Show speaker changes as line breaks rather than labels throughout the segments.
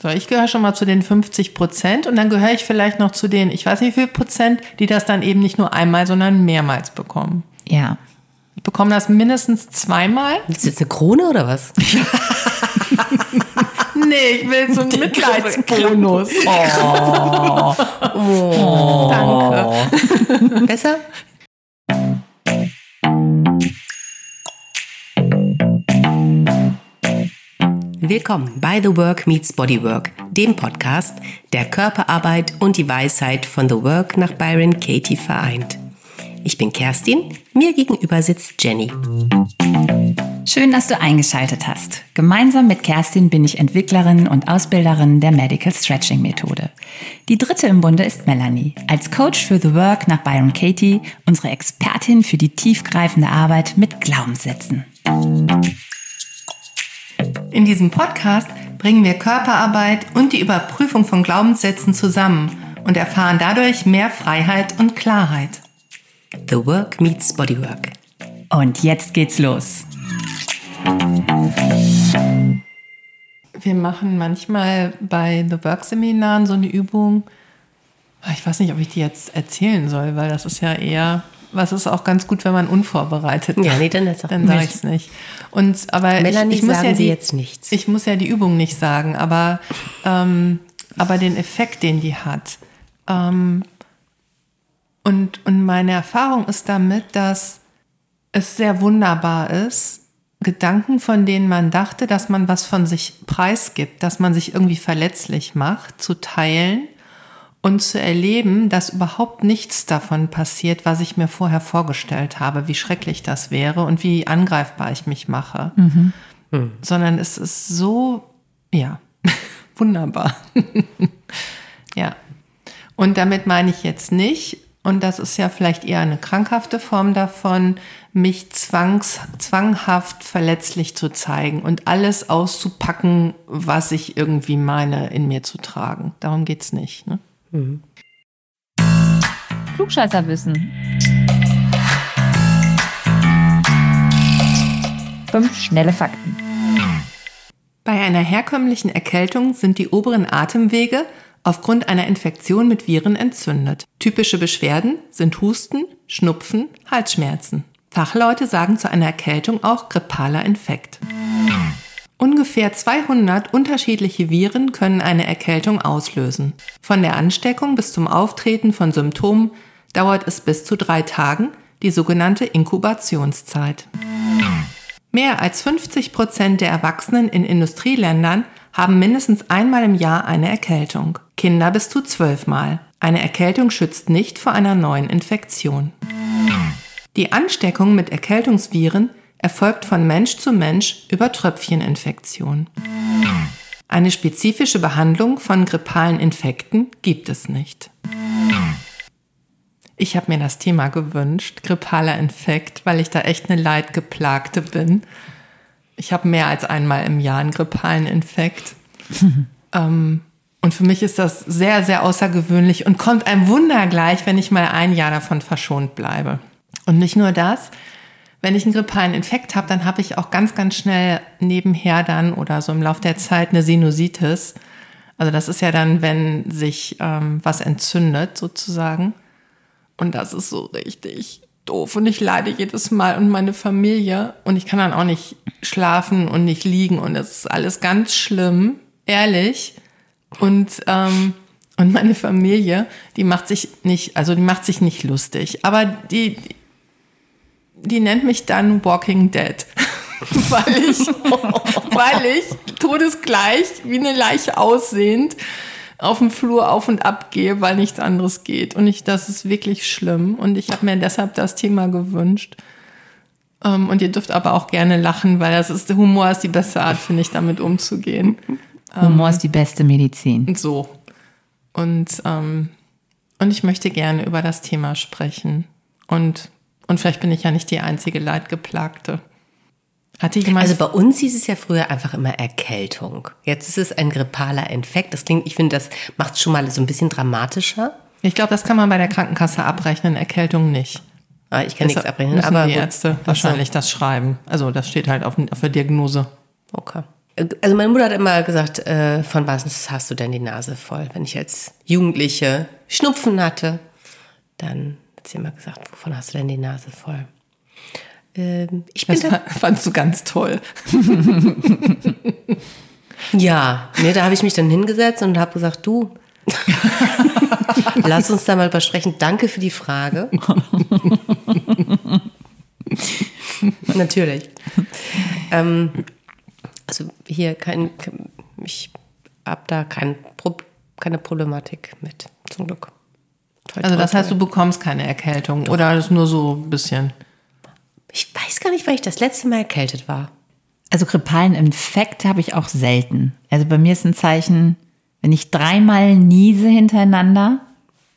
So, ich gehöre schon mal zu den 50 Prozent und dann gehöre ich vielleicht noch zu den, ich weiß nicht wie viel Prozent, die das dann eben nicht nur einmal, sondern mehrmals bekommen.
Ja.
Ich bekomme das mindestens zweimal.
Ist jetzt eine Krone oder was?
Nee, ich will so einen Mitleidsbonus. Oh. Danke.
Besser? Willkommen bei The Work Meets Bodywork, dem Podcast, der Körperarbeit und die Weisheit von The Work nach Byron Katie vereint. Ich bin Kerstin, mir gegenüber sitzt Jenny.
Schön, dass du eingeschaltet hast. Gemeinsam mit Kerstin bin ich Entwicklerin und Ausbilderin der Medical Stretching Methode. Die dritte im Bunde ist Melanie. Als Coach für The Work nach Byron Katie, unsere Expertin für die tiefgreifende Arbeit mit Glaubenssätzen.
In diesem Podcast bringen wir Körperarbeit und die Überprüfung von Glaubenssätzen zusammen und erfahren dadurch mehr Freiheit und Klarheit.
The Work Meets Bodywork.
Und jetzt geht's los.
Wir machen manchmal bei The Work Seminaren so eine Übung. Ich weiß nicht, ob ich die jetzt erzählen soll, weil das ist ja eher, was ist auch ganz gut, wenn man unvorbereitet
Ja, nee, dann ist auch
dann sage ich es nicht. Und aber
Melanie,
ich, ich muss
sagen
ja
Sie
die,
jetzt nichts.
Ich muss ja die Übung nicht sagen, aber ähm, aber den Effekt, den die hat. Ähm, und und meine Erfahrung ist damit, dass es sehr wunderbar ist, Gedanken, von denen man dachte, dass man was von sich preisgibt, dass man sich irgendwie verletzlich macht, zu teilen und zu erleben, dass überhaupt nichts davon passiert, was ich mir vorher vorgestellt habe, wie schrecklich das wäre und wie angreifbar ich mich mache. Sondern es ist so, ja, wunderbar. ja. Und damit meine ich jetzt nicht, und das ist ja vielleicht eher eine krankhafte Form davon, mich zwangs, zwanghaft verletzlich zu zeigen und alles auszupacken, was ich irgendwie meine, in mir zu tragen. Darum geht's nicht. Ne?
Klugscheißerwissen. Fünf schnelle Fakten.
Bei einer herkömmlichen Erkältung sind die oberen Atemwege aufgrund einer Infektion mit Viren entzündet. Typische Beschwerden sind Husten, Schnupfen, Halsschmerzen. Fachleute sagen zu einer Erkältung auch grippaler Infekt. Ungefähr 200 unterschiedliche Viren können eine Erkältung auslösen. Von der Ansteckung bis zum Auftreten von Symptomen dauert es bis zu drei Tagen, die sogenannte Inkubationszeit. Mehr als 50 Prozent der Erwachsenen in Industrieländern haben mindestens einmal im Jahr eine Erkältung. Kinder bis zu zwölfmal. Eine Erkältung schützt nicht vor einer neuen Infektion. Die Ansteckung mit Erkältungsviren erfolgt von Mensch zu Mensch über Tröpfcheninfektion. Eine spezifische Behandlung von grippalen Infekten gibt es nicht. Ich habe mir das Thema gewünscht, grippaler Infekt, weil ich da echt eine Leidgeplagte bin. Ich habe mehr als einmal im Jahr einen grippalen Infekt. ähm, und für mich ist das sehr, sehr außergewöhnlich und kommt einem Wunder gleich, wenn ich mal ein Jahr davon verschont bleibe. Und nicht nur das, wenn ich einen grippalen Infekt habe, dann habe ich auch ganz, ganz schnell nebenher dann oder so im Laufe der Zeit eine Sinusitis. Also das ist ja dann, wenn sich ähm, was entzündet sozusagen. Und das ist so richtig doof. Und ich leide jedes Mal und meine Familie. Und ich kann dann auch nicht schlafen und nicht liegen. Und das ist alles ganz schlimm, ehrlich. Und, ähm, und meine Familie, die macht sich nicht, also die macht sich nicht lustig. Aber die, die nennt mich dann Walking Dead. weil ich, weil ich todesgleich wie eine Leiche aussehend auf dem Flur auf und ab gehe, weil nichts anderes geht. Und ich, das ist wirklich schlimm. Und ich habe mir deshalb das Thema gewünscht. Ähm, und ihr dürft aber auch gerne lachen, weil das ist, der Humor ist die beste Art, finde ich, damit umzugehen.
Humor ist die beste Medizin.
So. Und, ähm, und ich möchte gerne über das Thema sprechen. Und, und vielleicht bin ich ja nicht die einzige Leidgeplagte. Hatte jemand.
Also bei uns hieß es ja früher einfach immer Erkältung. Jetzt ist es ein grippaler Infekt. Das klingt, ich finde, das macht es schon mal so ein bisschen dramatischer.
ich glaube, das kann man bei der Krankenkasse abrechnen, Erkältung nicht.
Ah, Ich kann nichts abrechnen, aber
die
gut.
Ärzte wahrscheinlich das schreiben. Also das steht halt auf, auf der Diagnose.
Okay. Also meine Mutter hat immer gesagt, äh, von was hast du denn die Nase voll? Wenn ich als Jugendliche Schnupfen hatte, dann hat sie immer gesagt, wovon hast du denn die Nase voll? Ähm, ich bin
Das
da,
fandst du ganz toll.
ja, nee, da habe ich mich dann hingesetzt und habe gesagt, du, lass uns da mal übersprechen. Danke für die Frage. Natürlich. Ähm, also hier kein, ich habe da kein, keine Problematik mit, zum Glück. Toll,
Also
toll,
das heißt, du bekommst keine Erkältung oder ist nur so ein bisschen.
Ich weiß gar nicht, weil ich das letzte Mal erkältet war.
Also grippalen Infekt habe ich auch selten. Also bei mir ist ein Zeichen, wenn ich dreimal niese hintereinander,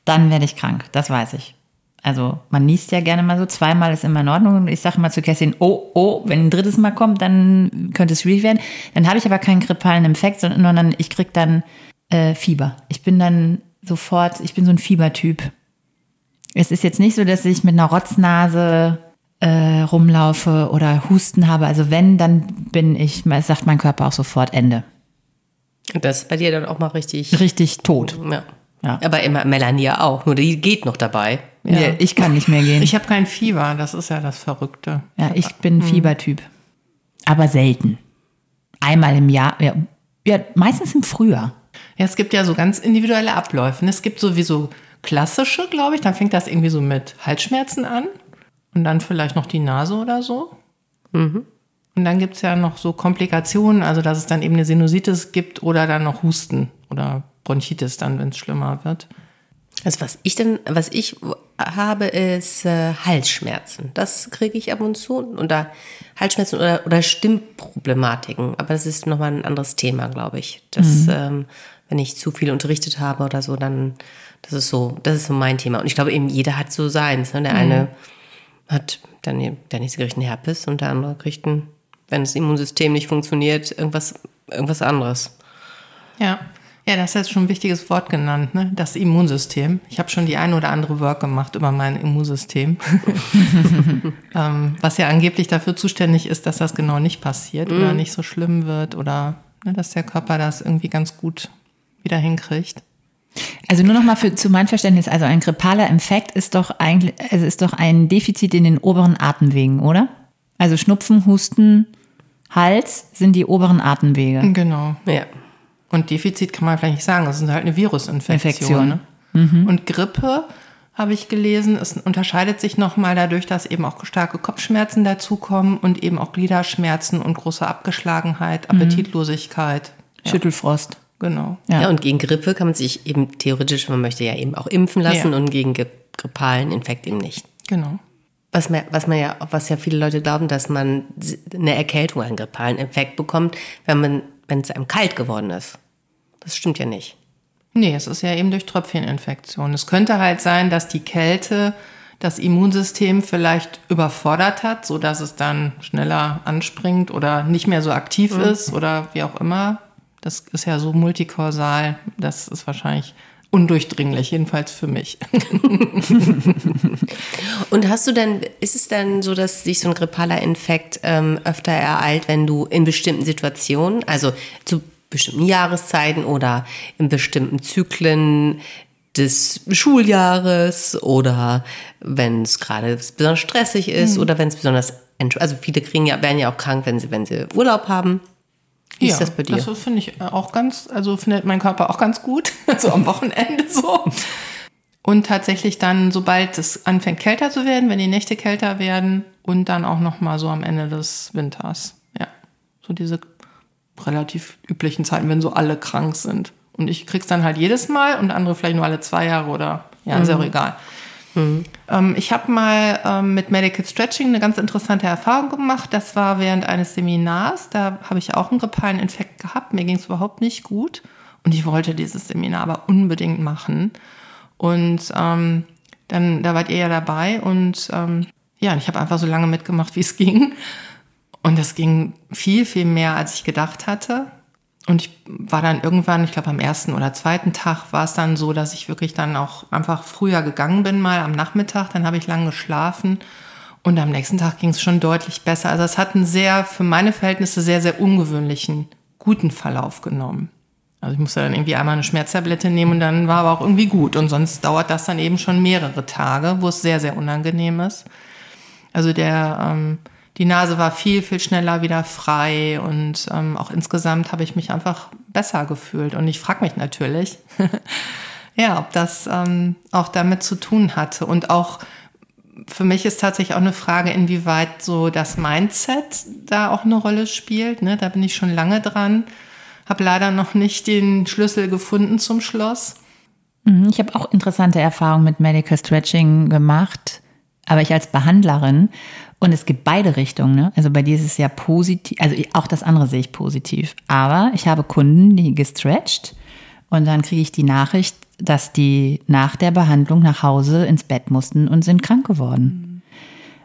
dann werde ich krank. Das weiß ich. Also man niest ja gerne mal so, zweimal ist immer in Ordnung. Und ich sage mal zu Kerstin, oh, oh, wenn ein drittes Mal kommt, dann könnte es schwierig werden. Dann habe ich aber keinen grippalen Infekt, sondern ich krieg dann äh, Fieber. Ich bin dann sofort, ich bin so ein Fiebertyp. Es ist jetzt nicht so, dass ich mit einer Rotznase äh, rumlaufe oder Husten habe. Also wenn, dann bin ich, sagt mein Körper auch sofort Ende.
Und das ist bei dir dann auch mal richtig.
Richtig tot.
Ja.
Ja.
Aber immer Melanie ja auch, nur die geht noch dabei.
Ja. Ich kann nicht mehr gehen.
Ich habe kein Fieber, das ist ja das Verrückte.
ja, ich bin ein Fiebertyp. Aber selten. Einmal im Jahr. Ja, ja, meistens im Frühjahr.
Ja, es gibt ja so ganz individuelle Abläufe. Es gibt sowieso klassische, glaube ich. Dann fängt das irgendwie so mit Halsschmerzen an und dann vielleicht noch die Nase oder so. Und dann gibt es ja noch so Komplikationen, also dass es dann eben eine Sinusitis gibt oder dann noch Husten oder Bronchitis dann, wenn es schlimmer wird.
Also was ich denn, was ich habe, ist äh, Halsschmerzen. Das kriege ich ab und zu. Und da Halsschmerzen oder, oder Stimmproblematiken. Aber das ist nochmal ein anderes Thema, glaube ich. Das, ähm, wenn ich zu viel unterrichtet habe oder so, dann, das ist so, das ist so mein Thema. Und ich glaube eben, jeder hat so seins. Ne? Der eine hat dann der nächste kriegt einen Herpes und der andere kriegt ein, wenn das Immunsystem nicht funktioniert, irgendwas, irgendwas anderes.
Ja. Ja, das ist jetzt schon ein wichtiges Wort genannt, ne? Das Immunsystem. Ich habe schon die eine oder andere Work gemacht über mein Immunsystem. ähm, was ja angeblich dafür zuständig ist, dass das genau nicht passiert oder nicht so schlimm wird oder ne, dass der Körper das irgendwie ganz gut wieder hinkriegt.
Also nur noch mal für, zu meinem Verständnis, also ein grippaler Infekt ist doch eigentlich, also ist doch ein Defizit in den oberen Atemwegen, oder? Also Schnupfen, Husten, Hals sind die oberen Atemwege.
Genau.
Ja.
Und Defizit kann man vielleicht nicht sagen, das ist halt eine Virusinfektion.
Infektion.
Ne? Und Grippe, habe ich gelesen, es unterscheidet sich nochmal dadurch, dass eben auch starke Kopfschmerzen dazukommen und eben auch Gliederschmerzen und große Abgeschlagenheit, Appetitlosigkeit. Ja,
Schüttelfrost.
Genau.
Ja.
Ja. und gegen Grippe kann man sich eben theoretisch, man möchte ja eben auch impfen lassen
Ja.
und gegen ge- grippalen Infekt eben nicht.
Genau.
Was man, was man ja, was ja viele Leute glauben, dass man eine Erkältung, einen grippalen Infekt bekommt, wenn man, wenn es einem kalt geworden ist. Das stimmt ja nicht.
Nee, es ist ja eben durch Tröpfcheninfektion. Es könnte halt sein, dass die Kälte das Immunsystem vielleicht überfordert hat, so dass es dann schneller anspringt oder nicht mehr so aktiv ist oder wie auch immer. Das ist ja so multikausal. Das ist wahrscheinlich undurchdringlich, jedenfalls für mich.
Und hast du denn, ist es denn so, dass sich so ein grippaler Infekt ähm, öfter ereilt, wenn du in bestimmten Situationen, also zu bestimmten Jahreszeiten oder in bestimmten Zyklen des Schuljahres oder wenn es gerade besonders stressig ist oder wenn es besonders, also viele kriegen ja, werden ja auch krank, wenn sie, wenn sie Urlaub haben. Wie ist das bei dir?
Das finde ich auch ganz, also findet mein Körper auch ganz gut, so am Wochenende so. Und tatsächlich dann, sobald es anfängt kälter zu werden, wenn die Nächte kälter werden und dann auch noch mal so am Ende des Winters. Ja, so diese relativ üblichen Zeiten, wenn so alle krank sind. Und ich krieg's dann halt jedes Mal und andere vielleicht nur alle zwei Jahre oder ja, ist ja auch egal. Ähm, ich habe mal ähm, mit Medical Stretching eine ganz interessante Erfahrung gemacht. Das war während eines Seminars. Da habe ich auch einen grippalen Infekt gehabt. Mir ging es überhaupt nicht gut. Und ich wollte dieses Seminar aber unbedingt machen. Und ähm, dann, da wart ihr ja dabei. Und ähm, ja, ich habe einfach so lange mitgemacht, wie es ging. Und es ging viel, viel mehr, als ich gedacht hatte. Und ich war dann irgendwann, ich glaube am ersten oder zweiten Tag war es dann so, dass ich wirklich dann auch einfach früher gegangen bin, mal am Nachmittag. Dann habe ich lange geschlafen und am nächsten Tag ging es schon deutlich besser. Also es hat einen sehr, für meine Verhältnisse sehr, sehr ungewöhnlichen guten Verlauf genommen. Also ich musste dann irgendwie einmal eine Schmerztablette nehmen und dann war aber auch irgendwie gut. Und sonst dauert das dann eben schon mehrere Tage, wo es sehr, sehr unangenehm ist. Also der, ähm, die Nase war viel, viel schneller wieder frei und ähm, auch insgesamt habe ich mich einfach besser gefühlt. Und ich frage mich natürlich, ja, ob das ähm, auch damit zu tun hatte. Und auch für mich ist tatsächlich auch eine Frage, inwieweit so das Mindset da auch eine Rolle spielt. Ne? Da bin ich schon lange dran, habe leider noch nicht den Schlüssel gefunden zum Schloss.
Mhm, ich habe auch interessante Erfahrungen mit Medical Stretching gemacht, aber ich als Behandlerin. Und es gibt beide Richtungen. Ne? Also bei dir ist es ja positiv, also auch das andere sehe ich positiv. Aber ich habe Kunden, die gestretcht und dann kriege ich die Nachricht, dass die nach der Behandlung nach Hause ins Bett mussten und sind krank geworden.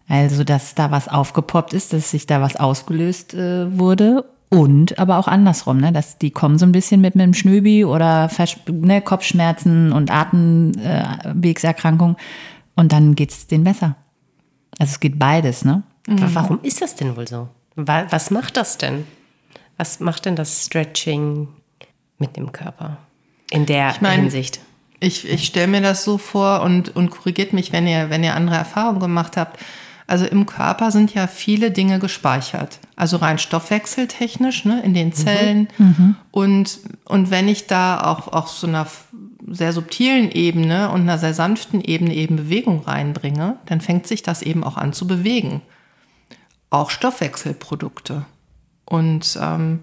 Also, dass da was aufgepoppt ist, dass sich da was ausgelöst äh, wurde und aber auch andersrum, ne? dass die kommen so ein bisschen mit einem Schnöbi oder Vers ne, Kopfschmerzen und Atemwegserkrankung äh, und dann geht's denen besser. Also es geht beides, ne?
Mhm. Warum ist das denn wohl so? Was macht das denn? Was macht denn das Stretching mit dem Körper in der
Ich mein,
Hinsicht?
Ich, ich stelle mir das so vor und, und korrigiert mich, wenn ihr, wenn ihr andere Erfahrungen gemacht habt. Also im Körper sind ja viele Dinge gespeichert. Also rein stoffwechseltechnisch, ne, in den Zellen. Und, und wenn ich da auch, auch so einer sehr subtilen Ebene und einer sehr sanften Ebene eben Bewegung reinbringe, dann fängt sich das eben auch an zu bewegen. Auch Stoffwechselprodukte. Und, ähm,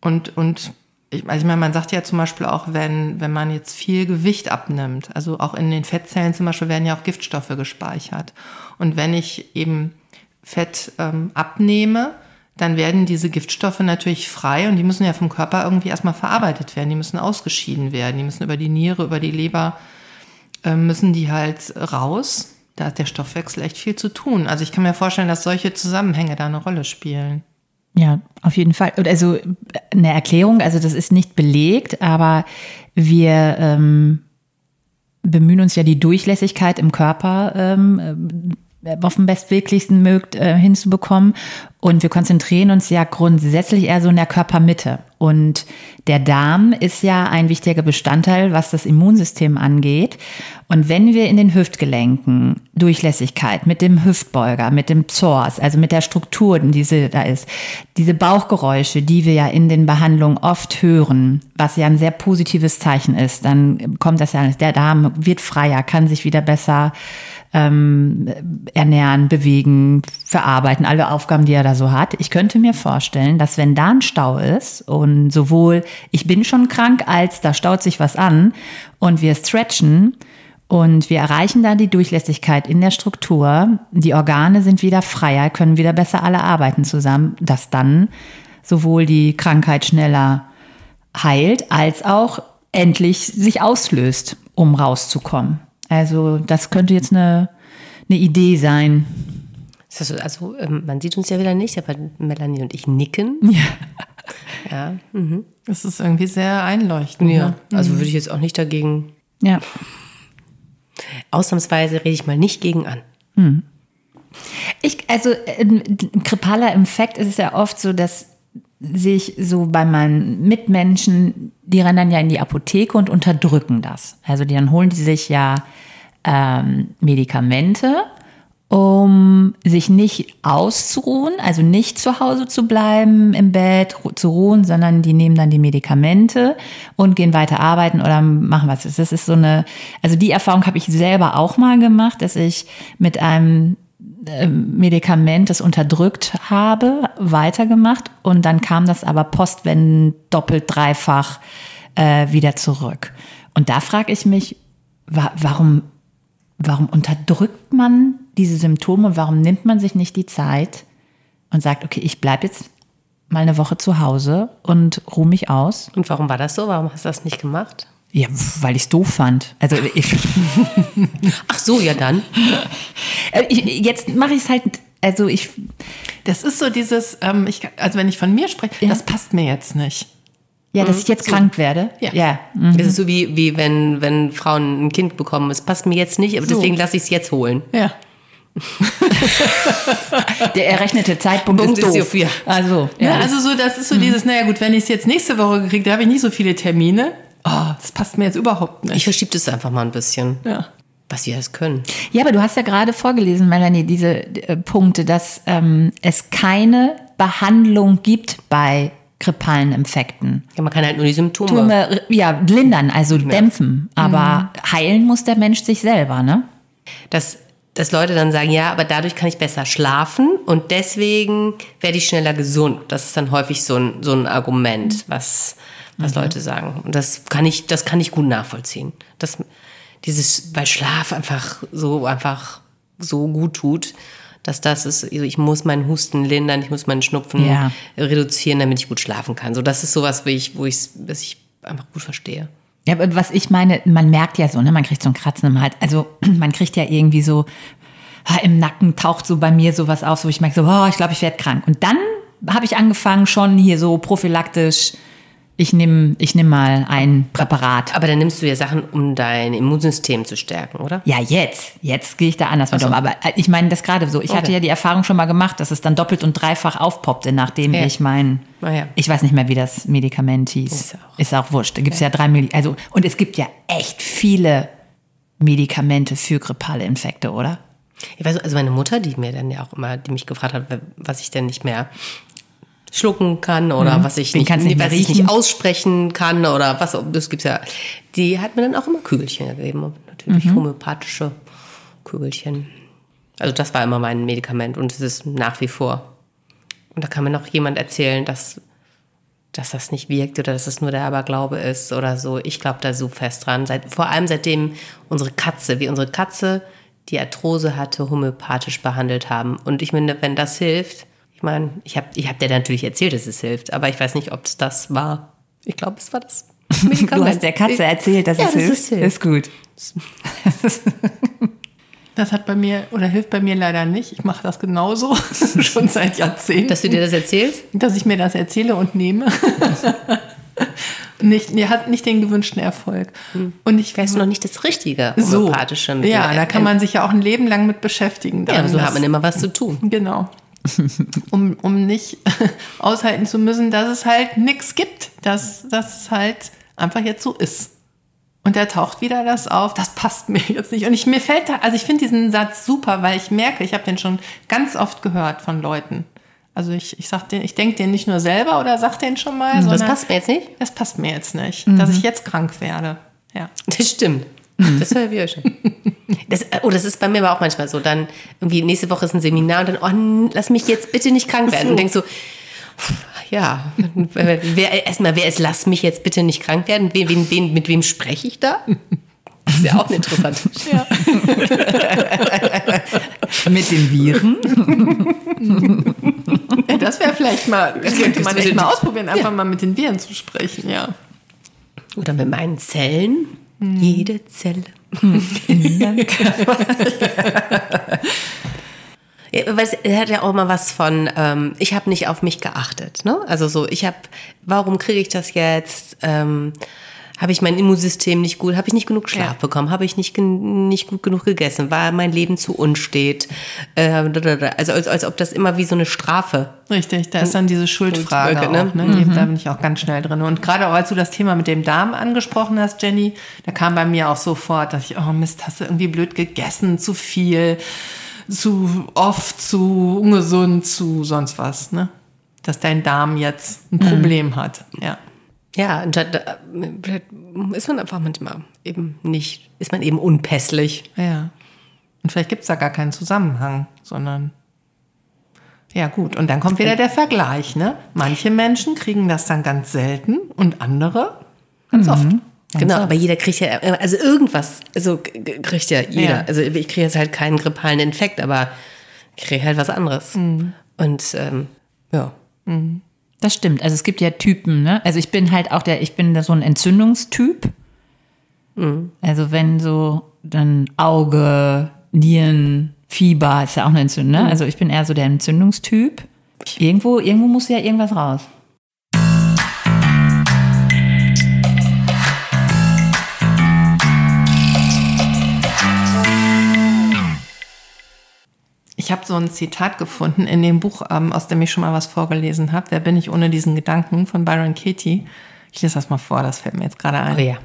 und, und ich, also ich meine, man sagt ja zum Beispiel auch, wenn, wenn man jetzt viel Gewicht abnimmt, also auch in den Fettzellen zum Beispiel werden ja auch Giftstoffe gespeichert. Und wenn ich eben Fett ähm, abnehme, dann werden diese Giftstoffe natürlich frei und die müssen ja vom Körper irgendwie erstmal verarbeitet werden. Die müssen ausgeschieden werden. Die müssen über die Niere, über die Leber, äh, müssen die halt raus. Da hat der Stoffwechsel echt viel zu tun. Also ich kann mir vorstellen, dass solche Zusammenhänge da eine Rolle spielen.
Ja, auf jeden Fall. Also eine Erklärung, also das ist nicht belegt, aber wir ähm, bemühen uns ja die Durchlässigkeit im Körper ähm, auf dem bestmöglichsten mögt, äh, hinzubekommen. Und wir konzentrieren uns ja grundsätzlich eher so in der Körpermitte. Und der Darm ist ja ein wichtiger Bestandteil, was das Immunsystem angeht. Und wenn wir in den Hüftgelenken Durchlässigkeit mit dem Hüftbeuger, mit dem Psoas, also mit der Struktur, die da ist, diese Bauchgeräusche, die wir ja in den Behandlungen oft hören, was ja ein sehr positives Zeichen ist, dann kommt das ja, der Darm wird freier, kann sich wieder besser ähm, ernähren, bewegen, verarbeiten, alle Aufgaben, die er da so hat. Ich könnte mir vorstellen, dass wenn da ein Stau ist und sowohl ich bin schon krank, als da staut sich was an und wir stretchen und wir erreichen da die Durchlässigkeit in der Struktur, die Organe sind wieder freier, können wieder besser alle arbeiten zusammen, dass dann sowohl die Krankheit schneller heilt, als auch endlich sich auslöst, um rauszukommen. Also das könnte jetzt eine, eine Idee sein.
Also, also man sieht uns ja wieder nicht, aber Melanie und ich nicken.
Ja.
Ja, mhm.
Das ist irgendwie sehr einleuchtend.
ja.
ne?
also würde ich jetzt auch nicht dagegen.
Ja.
Ausnahmsweise rede ich mal nicht gegen an.
Ich, also ein grippaler Infekt ist es ja oft so, dass sich so bei meinen Mitmenschen, die rennen dann ja in die Apotheke und unterdrücken das. Also die, dann holen die sich ja ähm, Medikamente, um sich nicht auszuruhen, also nicht zu Hause zu bleiben im Bett, zu ruhen, sondern die nehmen dann die Medikamente und gehen weiter arbeiten oder machen was. Das ist so eine, also die Erfahrung habe ich selber auch mal gemacht, dass ich mit einem ähm, Medikament, das unterdrückt habe, weitergemacht und dann kam das aber postwendend doppelt, dreifach äh, wieder zurück. Und da frage ich mich, wa warum, warum unterdrückt man diese Symptome? Warum nimmt man sich nicht die Zeit und sagt, okay, ich bleibe jetzt mal eine Woche zu Hause und ruhe mich aus?
Und warum war das so? Warum hast du das nicht gemacht?
Ja, weil ich es doof fand. Also ich,
Ach so, ja dann.
äh, ich jetzt mache ich es halt, also ich
Das ist so dieses, ähm, ich, also wenn ich von mir spreche,
Ja.
das passt mir jetzt nicht.
Ja, dass ich jetzt krank werde.
Ja.
ja. mhm.
Das ist so wie, wie wenn, wenn Frauen ein Kind bekommen. Es passt mir jetzt nicht, aber
So.
deswegen lasse ich es jetzt holen.
Ja.
Der errechnete Zeitpunkt
Punkt
ist
ist
doof. Also,
Ja,
ja.
also so, das ist so dieses, naja gut, wenn ich es jetzt nächste Woche gekriegt, da habe ich nicht so viele Termine. Oh, das passt mir jetzt überhaupt
Ich
nicht.
verschiebe das einfach mal ein bisschen,
Ja.
was wir alles können.
ja, aber du hast ja gerade vorgelesen, Melanie, diese äh, Punkte, dass ähm, es keine Behandlung gibt bei grippalen Infekten.
Ja, man kann halt nur die Symptome.
Symptome, ja, lindern, also dämpfen. Aber heilen muss der Mensch sich selber, ne?
dass, dass Leute dann sagen, ja, aber dadurch kann ich besser schlafen und deswegen werde ich schneller gesund. Das ist dann häufig so ein, so ein Argument, was, was Leute sagen. Und das kann ich, das kann ich gut nachvollziehen. Das, dieses, weil Schlaf einfach so, einfach so gut tut, dass das ist, also ich muss meinen Husten lindern, ich muss meinen Schnupfen
Ja.
reduzieren, damit ich gut schlafen kann. So, das ist sowas, wo ich, wo ich, was ich einfach gut verstehe.
Ja, aber was ich meine, man merkt ja so, ne, man kriegt so ein Kratzen im Hals. Also man kriegt ja irgendwie so ah, im Nacken taucht so bei mir sowas auf, wo ich merke so, oh, ich glaube, ich werde krank. Und dann habe ich angefangen schon hier so prophylaktisch. Ich nehme ich nehm mal ein Präparat.
Aber dann nimmst du ja Sachen, um dein Immunsystem zu stärken, oder?
Ja, jetzt. Jetzt gehe ich da anders mit um. Aber äh, ich meine das gerade so. Ich hatte
Okay.
ja die Erfahrung schon mal gemacht, dass es dann doppelt und dreifach aufpoppte, nachdem
Ja.
ich mein,
Ah ja.
ich weiß nicht mehr, wie das Medikament hieß.
Ist auch-
Ist auch wurscht. Da gibt's ja. drei Milli also Und es gibt ja echt viele Medikamente für grippale Infekte, oder?
Ich weiß, also meine Mutter, die mir dann ja auch immer, die mich gefragt hat, was ich denn nicht mehr schlucken kann oder was ich
Den
nicht,
nicht
was ich nicht aussprechen kann oder was, das gibt's ja. Die hat mir dann auch immer Kügelchen gegeben, natürlich homöopathische Kügelchen. Also das war immer mein Medikament und es ist nach wie vor. Und da kann mir noch jemand erzählen, dass, dass das nicht wirkt oder dass es nur der Aberglaube ist oder so. Ich glaube da so fest dran. Seit, vor allem seitdem unsere Katze, wie unsere Katze die Arthrose hatte, homöopathisch behandelt haben. Und ich meine, wenn das hilft, ich meine, ich habe ich hab dir natürlich erzählt, dass es hilft, aber ich weiß nicht, ob es das war. Ich glaube, es war das.
Du hast der Katze erzählt, dass
Ja,
es
dass
hilft.
es hilft.
Ist gut.
Das hat bei mir oder hilft bei mir leider nicht. Ich mache das genauso, schon seit Jahrzehnten.
Dass du dir das erzählst?
dass ich mir das erzähle und nehme. nicht, nee, hat nicht den gewünschten Erfolg. Und ich
Weißt du noch nicht das richtige
so.
homöopathische Mittel?
Ja, da kann man sich ja auch ein Leben lang mit beschäftigen.
Ja,
dann.
so
Das-
hat man immer was zu tun.
Genau. um, um nicht aushalten zu müssen, dass es halt nichts gibt. Dass es halt einfach jetzt so ist. Und da taucht wieder das auf, das passt mir jetzt nicht. Und ich, mir fällt da, also ich finde diesen Satz super, weil ich merke, ich habe den schon ganz oft gehört von Leuten. Also ich, ich sag den, ich denke den nicht nur selber oder sag den schon mal,
Das
sondern
passt mir jetzt nicht.
das passt mir jetzt nicht, dass ich jetzt krank werde. Ja.
Das stimmt. Das höre ich schon. Das, oh, das ist bei mir aber auch manchmal so. Dann irgendwie nächste Woche ist ein Seminar und dann, oh, lass mich jetzt bitte nicht krank werden. Und denkst so, ja, wer, erstmal, wer ist, lass mich jetzt bitte nicht krank werden? Wen, wen, wen, mit wem spreche ich da? Das ist ja auch eine interessante
ja.
Mit den Viren.
ja das wäre vielleicht mal, das könnte man
Das würde-
mal ausprobieren, einfach mal mit den Viren zu sprechen, ja.
Oder mit meinen Zellen. Jede Zelle. Ja, weil es hat ja auch mal was von, ähm, ich habe nicht auf mich geachtet. Ne? Also so, ich habe, warum kriege ich das jetzt? Ähm, habe ich mein Immunsystem nicht gut, habe ich nicht genug Schlaf
Ja.
bekommen, habe ich nicht, nicht gut genug gegessen, war mein Leben zu unstet. Äh, also als, als ob das immer wie so eine Strafe.
Richtig, da ist dann diese Schuldfrage
Schuldfrage,
auch, ne? Die, Da bin ich auch ganz schnell drin. Und gerade auch als du das Thema mit dem Darm angesprochen hast, Jenny, da kam bei mir auch sofort, dass ich, oh Mist, hast du irgendwie blöd gegessen, zu viel, zu oft, zu ungesund, zu sonst was, ne? Dass dein Darm jetzt ein Problem hat, ja.
Ja, und da, da vielleicht ist man einfach manchmal eben nicht, ist man eben unpässlich.
Ja. Und vielleicht gibt es da gar keinen Zusammenhang, sondern ja gut. Und dann kommt wieder der Vergleich, ne? Manche Menschen kriegen das dann ganz selten und andere ganz oft.
Genau, aber jeder kriegt ja, also irgendwas, also kriegt ja jeder.
Ja.
Also ich kriege jetzt halt keinen grippalen Infekt, aber ich kriege halt was anderes. Und ähm, ja.
Das stimmt. Also es gibt ja Typen, ne? Also ich bin halt auch der, ich bin so ein Entzündungstyp. Also wenn so dann Auge, Nieren, Fieber ist ja auch eine Entzündung, ne? Also ich bin eher so der Entzündungstyp. Irgendwo, irgendwo muss ja irgendwas raus.
Ich habe so ein Zitat gefunden in dem Buch, ähm, aus dem ich schon mal was vorgelesen habe. Wer bin ich ohne diesen Gedanken von Byron Katie. Ich lese das mal vor, das fällt mir jetzt gerade ein.
Oh ja.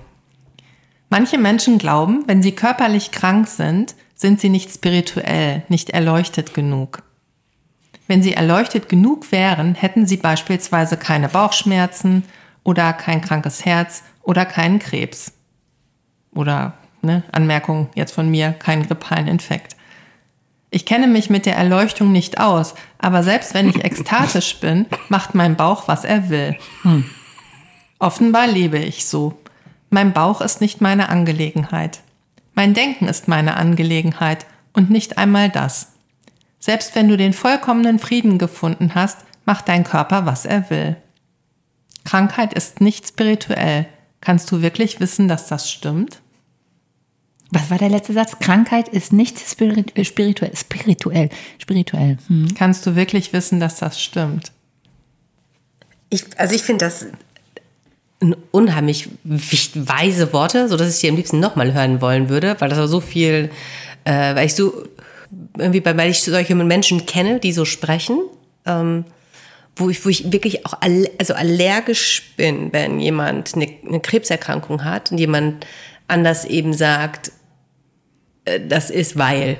Manche Menschen glauben, wenn sie körperlich krank sind, sind sie nicht spirituell, nicht erleuchtet genug. Wenn sie erleuchtet genug wären, hätten sie beispielsweise keine Bauchschmerzen oder kein krankes Herz oder keinen Krebs. Oder, ne, Anmerkung jetzt von mir, keinen grippalen Infekt. Ich kenne mich mit der Erleuchtung nicht aus, aber selbst wenn ich ekstatisch bin, macht mein Bauch, was er will. Hm. Offenbar lebe ich so. Mein Bauch ist nicht meine Angelegenheit. Mein Denken ist meine Angelegenheit und nicht einmal das. Selbst wenn du den vollkommenen Frieden gefunden hast, macht dein Körper, was er will. Krankheit ist nicht spirituell. Kannst du wirklich wissen, dass das stimmt?
Was war der letzte Satz? Krankheit ist nicht äh, spirituell. Spirituell. Spirituell. Hm.
Kannst du wirklich wissen, dass das stimmt?
Ich, also ich finde das unheimlich weise Worte, so dass ich die am liebsten nochmal hören wollen würde, weil das auch so viel, äh, weil ich so irgendwie, weil ich solche Menschen kenne, die so sprechen, ähm, wo ich, wo ich wirklich auch all, also allergisch bin, wenn jemand eine, eine Krebserkrankung hat und jemand anders eben sagt, das ist weil.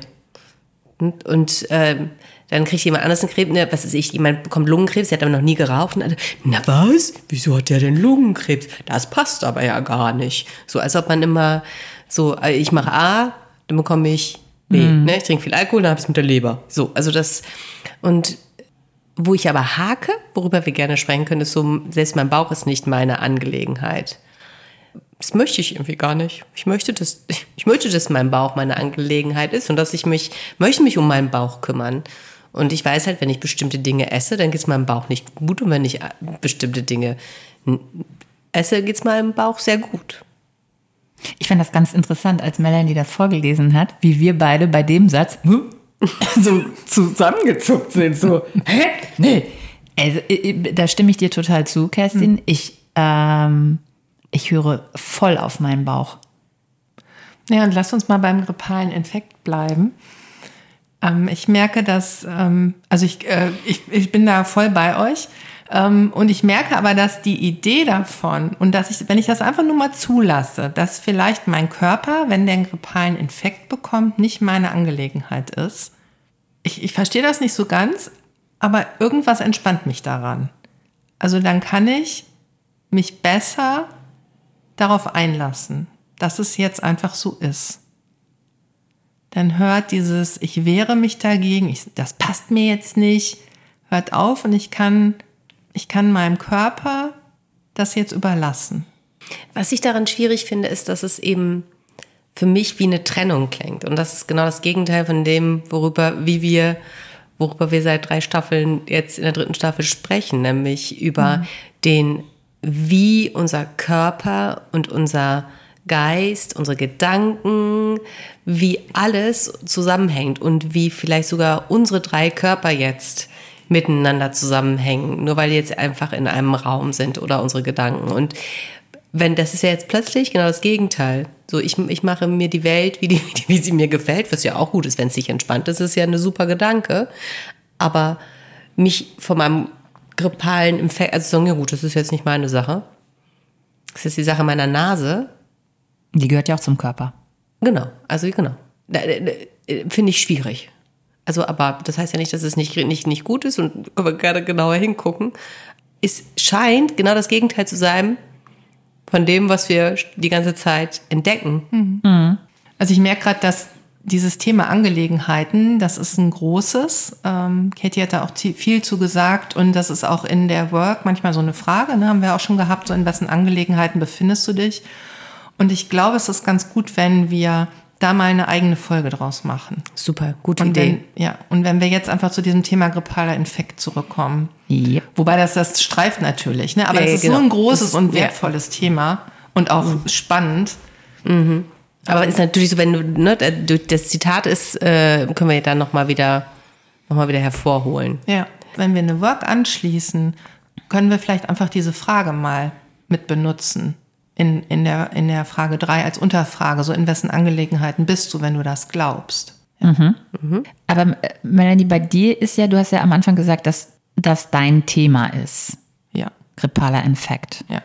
Und, und ähm, dann kriegt jemand anders einen Krebs, ne, was ist ich, jemand bekommt Lungenkrebs, der hat aber noch nie geraucht. Und alle, na was? Wieso hat der denn Lungenkrebs? Das passt aber ja gar nicht. So, als ob man immer so, äh, ich mache A, dann bekomme ich B. Mhm. Ne? Ich trinke viel Alkohol, dann habe ich es mit der Leber. So, also das, und wo ich aber hake, worüber wir gerne sprechen können, ist so, selbst mein Bauch ist nicht meine Angelegenheit. Das möchte ich irgendwie gar nicht. Ich möchte, dass, ich möchte, dass mein Bauch meine Angelegenheit ist und dass ich mich, möchte mich um meinen Bauch kümmern. Und ich weiß halt, wenn ich bestimmte Dinge esse, dann geht es meinem Bauch nicht gut. Und wenn ich äh, bestimmte Dinge esse, geht es meinem Bauch sehr gut.
Ich fand das ganz interessant, als Melanie das vorgelesen hat, wie wir beide bei dem Satz hm, so zusammengezuckt sind. So, hä? Nee. Also, da stimme ich dir total zu, Kerstin. Hm. Ich, ähm, ich höre voll auf meinen Bauch.
Ja, und lass uns mal beim grippalen Infekt bleiben. Ähm, ich merke, dass, ähm, also ich, äh, ich, ich bin da voll bei euch. Ähm, und ich merke aber, dass die Idee davon und dass ich, wenn ich das einfach nur mal zulasse, dass vielleicht mein Körper, wenn der einen grippalen Infekt bekommt, nicht meine Angelegenheit ist. Ich, ich verstehe das nicht so ganz, aber irgendwas entspannt mich daran. Also dann kann ich mich besser darauf einlassen, dass es jetzt einfach so ist dann hört dieses, ich wehre mich dagegen, ich, das passt mir jetzt nicht, hört auf und ich kann, ich kann meinem Körper das jetzt überlassen.
Was ich daran schwierig finde, ist, dass es eben für mich wie eine Trennung klingt. Und das ist genau das Gegenteil von dem, worüber, wie wir, worüber wir seit drei Staffeln jetzt in der dritten Staffel sprechen, nämlich über mhm. den, wie unser Körper und unser Geist, unsere Gedanken, wie alles zusammenhängt und wie vielleicht sogar unsere drei Körper jetzt miteinander zusammenhängen, nur weil die jetzt einfach in einem Raum sind oder unsere Gedanken. Und wenn das ist ja jetzt plötzlich genau das Gegenteil. So, ich, ich mache mir die Welt, wie, die, wie sie mir gefällt, was ja auch gut ist, wenn es sich entspannt ist, ist ja eine super Gedanke. Aber mich von meinem grippalen Infekt, also sagen, ja gut, das ist jetzt nicht meine Sache. Das ist die Sache meiner Nase.
Die gehört ja auch zum Körper.
Genau, also genau. Finde ich schwierig. Also, aber das heißt ja nicht, dass es nicht, nicht, nicht gut ist und können wir gerade genauer hingucken. Es scheint genau das Gegenteil zu sein von dem, was wir die ganze Zeit entdecken.
Mhm. Also ich merke gerade, dass dieses Thema Angelegenheiten, das ist ein großes. Ähm, Katie hat da auch viel zu gesagt und das ist auch in der Work manchmal so eine Frage, ne, haben wir auch schon gehabt, so in wessen Angelegenheiten befindest du dich? Und ich glaube, es ist ganz gut, wenn wir da mal eine eigene Folge draus machen.
Super, gute
und
Idee.
Wenn, ja, und wenn wir jetzt einfach zu diesem Thema grippaler Infekt zurückkommen, yep. wobei das das streift natürlich, ne? aber ja, das ist genau. so ein großes und wertvolles ja. Thema und auch mhm. spannend.
Mhm. Aber ist natürlich so, wenn du, ne, das Zitat ist, äh, können wir dann nochmal wieder, noch mal wieder hervorholen.
Ja, wenn wir eine Work anschließen, können wir vielleicht einfach diese Frage mal mit benutzen in, in, der, in der Frage 3 als Unterfrage, so in wessen Angelegenheiten bist du, wenn du das glaubst.
Aber äh, Melanie, bei dir ist ja, du hast ja am Anfang gesagt, dass das dein Thema ist,
Ja,
grippaler Infekt.
ja.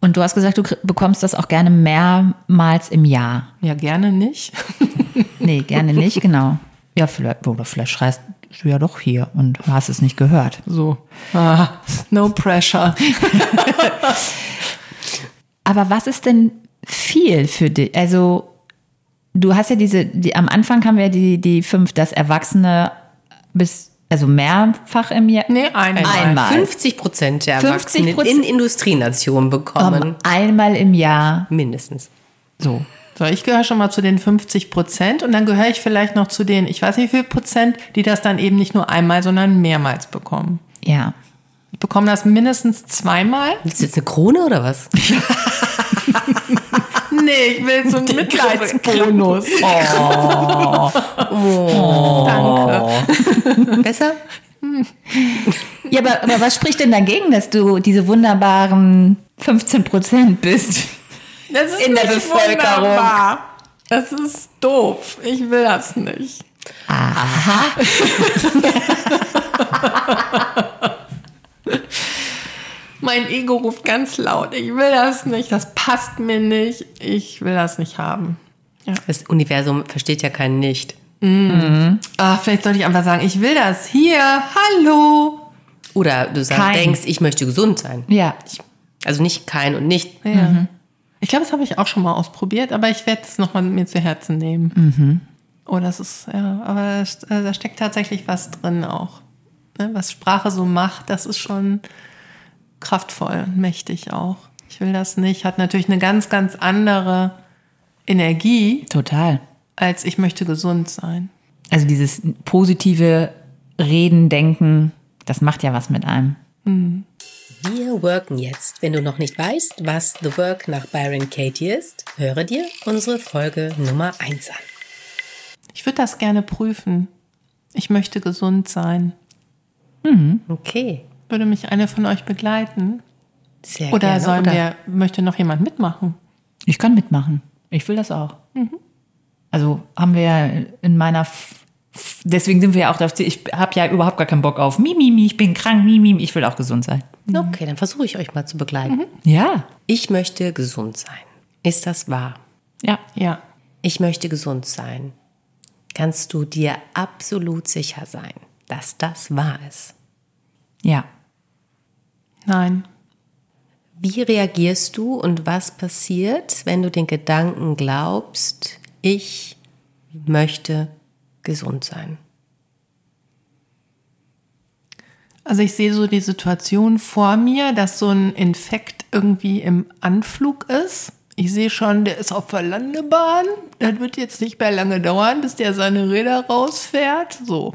Und du hast gesagt, du bekommst das auch gerne mehrmals im Jahr.
Ja, gerne nicht.
Nee, gerne nicht, genau. Ja, vielleicht, oder vielleicht schreist du ja doch hier und hast es nicht gehört.
So. Ah, no pressure.
Aber was ist denn viel für dich? Also, du hast ja diese, die, am Anfang haben wir die, die fünf, das Erwachsene bis, also mehrfach im Jahr.
Nee, einmal.
Einmal.
50 Prozent der
50
Erwachsenen in Industrienationen bekommen.
Um, einmal im Jahr.
Mindestens.
So.
So, ich gehöre schon mal zu den 50 Prozent und dann gehöre ich vielleicht noch zu den, ich weiß nicht wie viel Prozent, die das dann eben nicht nur einmal, sondern mehrmals bekommen.
Ja.
Ich bekomme das mindestens zweimal.
Ist das jetzt eine Krone oder was?
Nee, ich will so einen Mitleidsbonus.
Oh.
Danke.
Besser?
Ja, aber, aber was spricht denn dagegen, dass du diese wunderbaren 15 Prozent bist?
Das ist
In der
nicht
Bevölkerung.
wunderbar. Das ist doof. Ich will das nicht. mein Ego ruft ganz laut. Ich will das nicht. Das passt mir nicht. Ich will das nicht haben.
Das Universum versteht ja keinen Nicht.
Ah, vielleicht sollte ich einfach sagen, ich will das. Hier, hallo.
Oder du sagst,
Kein.
denkst, ich möchte gesund sein.
Ja.
Also nicht kein und nicht.
Ja. Ich glaube, das habe ich auch schon mal ausprobiert, aber ich werde es nochmal mir zu Herzen nehmen. Oh, das ist, ja, aber es- äh, da steckt tatsächlich was drin auch. Ne? Was Sprache so macht, das ist schon kraftvoll und mächtig auch. Ich will das nicht. Hat natürlich eine ganz, ganz andere Energie,
Total.
als ich möchte gesund sein.
Also dieses positive Reden, Denken, das macht ja was mit einem.
Wir worken jetzt. Wenn du noch nicht weißt, was The Work nach Byron Katie ist, höre dir unsere Folge Nummer 1 an.
Ich würde das gerne prüfen. Ich möchte gesund sein.
Okay.
Würde mich eine von euch begleiten?
Sehr
Oder
gerne.
sollen
Oder
wir, möchte noch jemand mitmachen?
Ich kann mitmachen. Ich will das auch. Also haben wir ja in meiner. Deswegen sind wir ja auch da. Ich habe ja überhaupt gar keinen Bock auf Mimimi, ich bin krank, Mimimi, ich will auch gesund sein.
Okay, dann versuche ich euch mal zu begleiten.
Ja.
Ich möchte gesund sein. Ist das wahr?
Ja.
Ja.
Ich möchte gesund sein. Kannst du dir absolut sicher sein, dass das wahr ist?
Ja.
Nein.
Wie reagierst du und was passiert, wenn du den Gedanken glaubst, ich möchte gesund sein?
Also ich sehe so die Situation vor mir, dass so ein Infekt irgendwie im Anflug ist. Ich sehe schon, der ist auf der Landebahn. Das wird jetzt nicht mehr lange dauern, bis der seine Räder rausfährt. So.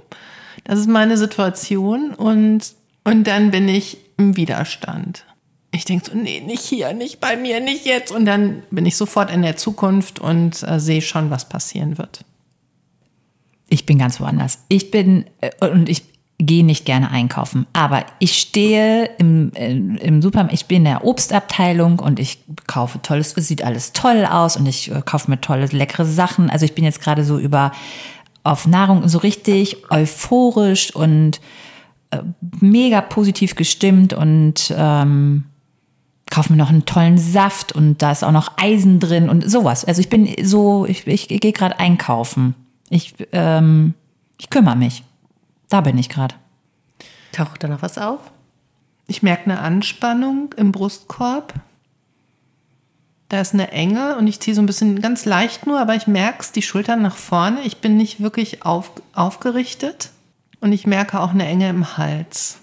Das ist meine Situation und, und dann bin ich im Widerstand. Ich denke so, nee, nicht hier, nicht bei mir, nicht jetzt. Und dann bin ich sofort in der Zukunft und äh, sehe schon, was passieren wird.
Ich bin ganz woanders. Ich bin, äh, und ich gehe nicht gerne einkaufen, aber ich stehe im, äh, im Supermarkt, ich bin in der Obstabteilung und ich kaufe tolles, es sieht alles toll aus und ich äh, kaufe mir tolle, leckere Sachen. Also ich bin jetzt gerade so über, auf Nahrung so richtig euphorisch und mega positiv gestimmt und ähm, kaufe mir noch einen tollen Saft und da ist auch noch Eisen drin und sowas. Also ich bin so, ich, ich, gehe gerade einkaufen. Ich, ähm, ich kümmere mich. Da bin ich gerade.
Taucht da noch was auf?
Ich merke eine Anspannung im Brustkorb. Da ist eine Enge und ich ziehe so ein bisschen ganz leicht nur, aber ich merke es, die Schultern nach vorne. Ich bin nicht wirklich auf, aufgerichtet und ich merke auch eine Enge im Hals.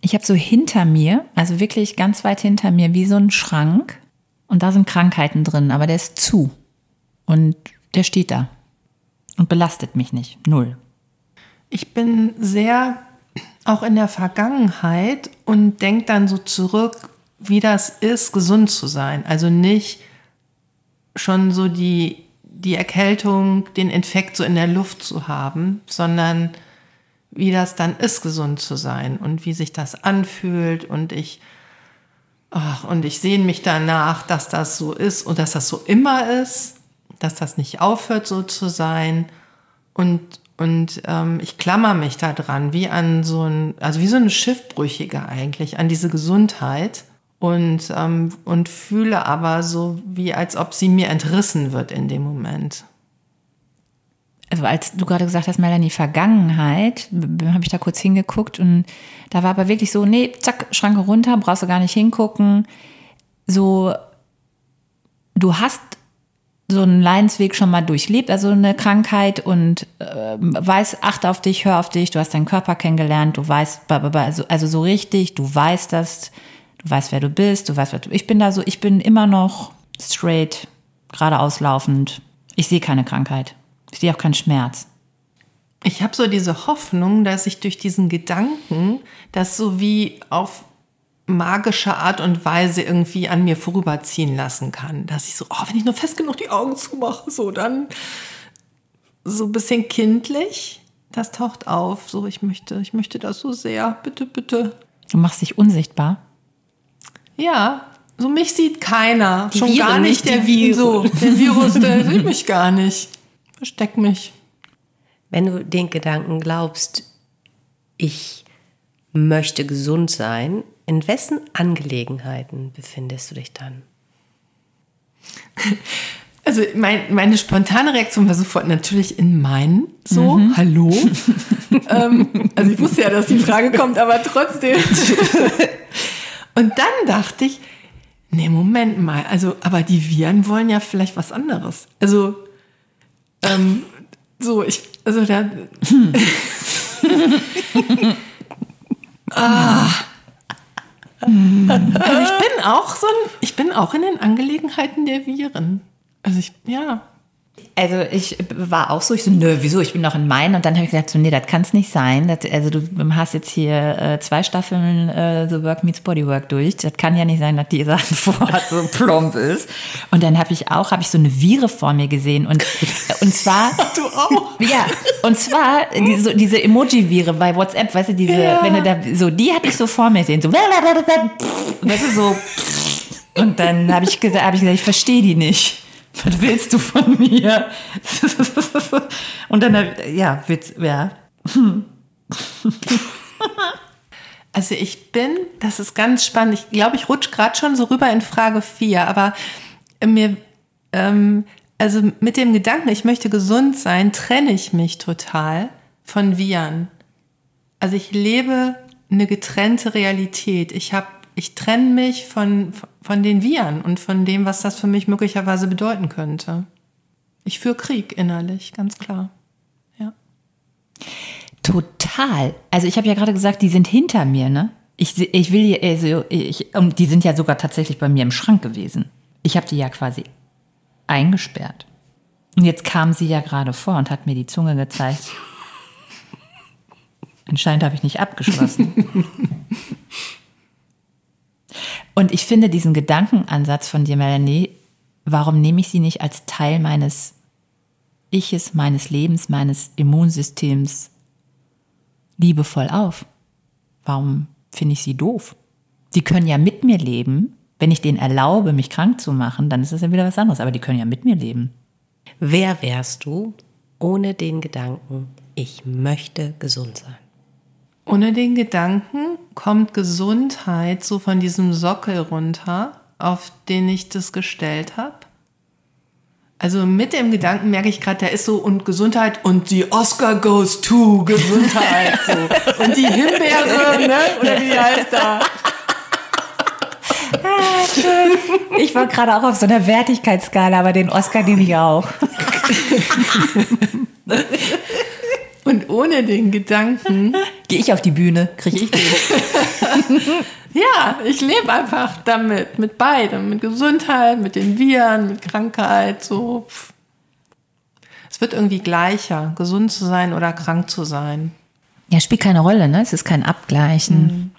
Ich habe so hinter mir, also wirklich ganz weit hinter mir, wie so ein Schrank. Und da sind Krankheiten drin, aber der ist zu. Und der steht da. Und belastet mich nicht. Null.
Ich bin sehr auch in der Vergangenheit und denke dann so zurück, wie das ist, gesund zu sein. Also nicht schon so die, die Erkältung, den Infekt so in der Luft zu haben, sondern wie das dann ist, gesund zu sein und wie sich das anfühlt und ich, ach, und ich sehne mich danach, dass das so ist und dass das so immer ist. dass das nicht aufhört so zu sein. Und, und ähm, ich klammer mich da dran, wie an so ein, also wie so eine Schiffbrüchige eigentlich, an diese Gesundheit. Und, ähm, und fühle aber so, wie als ob sie mir entrissen wird in dem Moment.
Also als du gerade gesagt hast, Melanie, Vergangenheit, habe ich da kurz hingeguckt und da war aber wirklich so, nee, zack, Schranke runter, brauchst du gar nicht hingucken. So, du hast so einen Leidensweg schon mal durchlebt, also eine Krankheit und äh, weiß, achte auf dich, hör auf dich, du hast deinen Körper kennengelernt, du weißt, also, also so richtig, du weißt das, du weißt, wer du bist, du weißt, wer du, ich bin da so, ich bin immer noch straight, geradeaus laufend, ich sehe keine Krankheit, ich sehe auch keinen Schmerz.
Ich habe so diese Hoffnung, dass ich durch diesen Gedanken das so wie auf magische Art und Weise irgendwie an mir vorüberziehen lassen kann. Dass ich so, oh, wenn ich nur fest genug die Augen zumache, so dann so ein bisschen kindlich. Das taucht auf. So, ich möchte, ich möchte das so sehr. Bitte, bitte.
Du machst dich unsichtbar.
Ja, so mich sieht keiner.
Die
Schon
Viren
gar nicht der Virus. So, der Virus, der sieht mich gar nicht. Versteck mich.
Wenn du den Gedanken glaubst, ich möchte gesund sein, in wessen Angelegenheiten befindest du dich dann?
Also mein, meine spontane Reaktion war sofort natürlich in meinen. So, hallo. ähm, also ich wusste ja, dass die Frage kommt, aber trotzdem. Und dann dachte ich, nee, Moment mal, also, aber die Viren wollen ja vielleicht was anderes. Also, ähm, so, ich, also da. ah. Also ich bin auch so ein, ich bin auch in den Angelegenheiten der Viren. Also ich, ja.
Also ich war auch so, ich so, nö, wieso, ich bin noch in meinen. Und dann habe ich gesagt, so, nee, das kann es nicht sein. Das, also du hast jetzt hier äh, zwei Staffeln äh, The Work Meets Bodywork durch. Das kann ja nicht sein, dass die Sachen vorher so plump ist. Und dann habe ich auch, habe ich so eine Viere vor mir gesehen. Und, und zwar...
Du auch?
Ja, und zwar die, so, diese Emoji-Viere bei WhatsApp, weißt du, diese,
Ja.
wenn du da, so, die hatte ich so vor mir gesehen. So, weißt du, so... Und dann habe ich gesagt, habe ich gesagt, ich verstehe die nicht. Was willst du von mir? Und dann, ja, Witz, ja.
Also ich bin, das ist ganz spannend. Ich glaube, ich rutsche gerade schon so rüber in Frage 4, aber mir, ähm, also mit dem Gedanken, ich möchte gesund sein, trenne ich mich total von Viren. Also ich lebe eine getrennte Realität. Ich habe, ich trenne mich von, von den Viren und von dem, was das für mich möglicherweise bedeuten könnte. Ich führe Krieg innerlich, ganz klar. Ja.
Total. Also ich habe ja gerade gesagt, die sind hinter mir, ne? Ich, ich will hier, also ich, und die sind ja sogar tatsächlich bei mir im Schrank gewesen. Ich habe die ja quasi eingesperrt. Und jetzt kam sie ja gerade vor und hat mir die Zunge gezeigt. Anscheinend habe ich nicht abgeschlossen. Und ich finde diesen Gedankenansatz von dir, Melanie, warum nehme ich sie nicht als Teil meines Iches, meines Lebens, meines Immunsystems liebevoll auf? Warum finde ich sie doof? Die können ja mit mir leben. Wenn ich denen erlaube, mich krank zu machen, dann ist das ja wieder was anderes. Aber die können ja mit mir leben.
Wer wärst du ohne den Gedanken, ich möchte gesund sein?
Ohne den Gedanken kommt Gesundheit so von diesem Sockel runter, auf den ich das gestellt habe. Also mit dem Gedanken merke ich gerade, der ist so und Gesundheit und die Oscar goes to Gesundheit so. Und die Himbeere, ne? Oder wie heißt da?
Ich war gerade auch auf so einer Wertigkeitsskala, aber den Oscar nehme ich auch.
Und ohne den Gedanken,
Gehe ich auf die Bühne, kriege ich den.
ja, ich lebe einfach damit, mit beidem, mit Gesundheit, mit den Viren, mit Krankheit, so. pff. Es wird irgendwie gleicher, gesund zu sein oder krank zu sein.
Ja, spielt keine Rolle, ne? Es ist kein Abgleichen.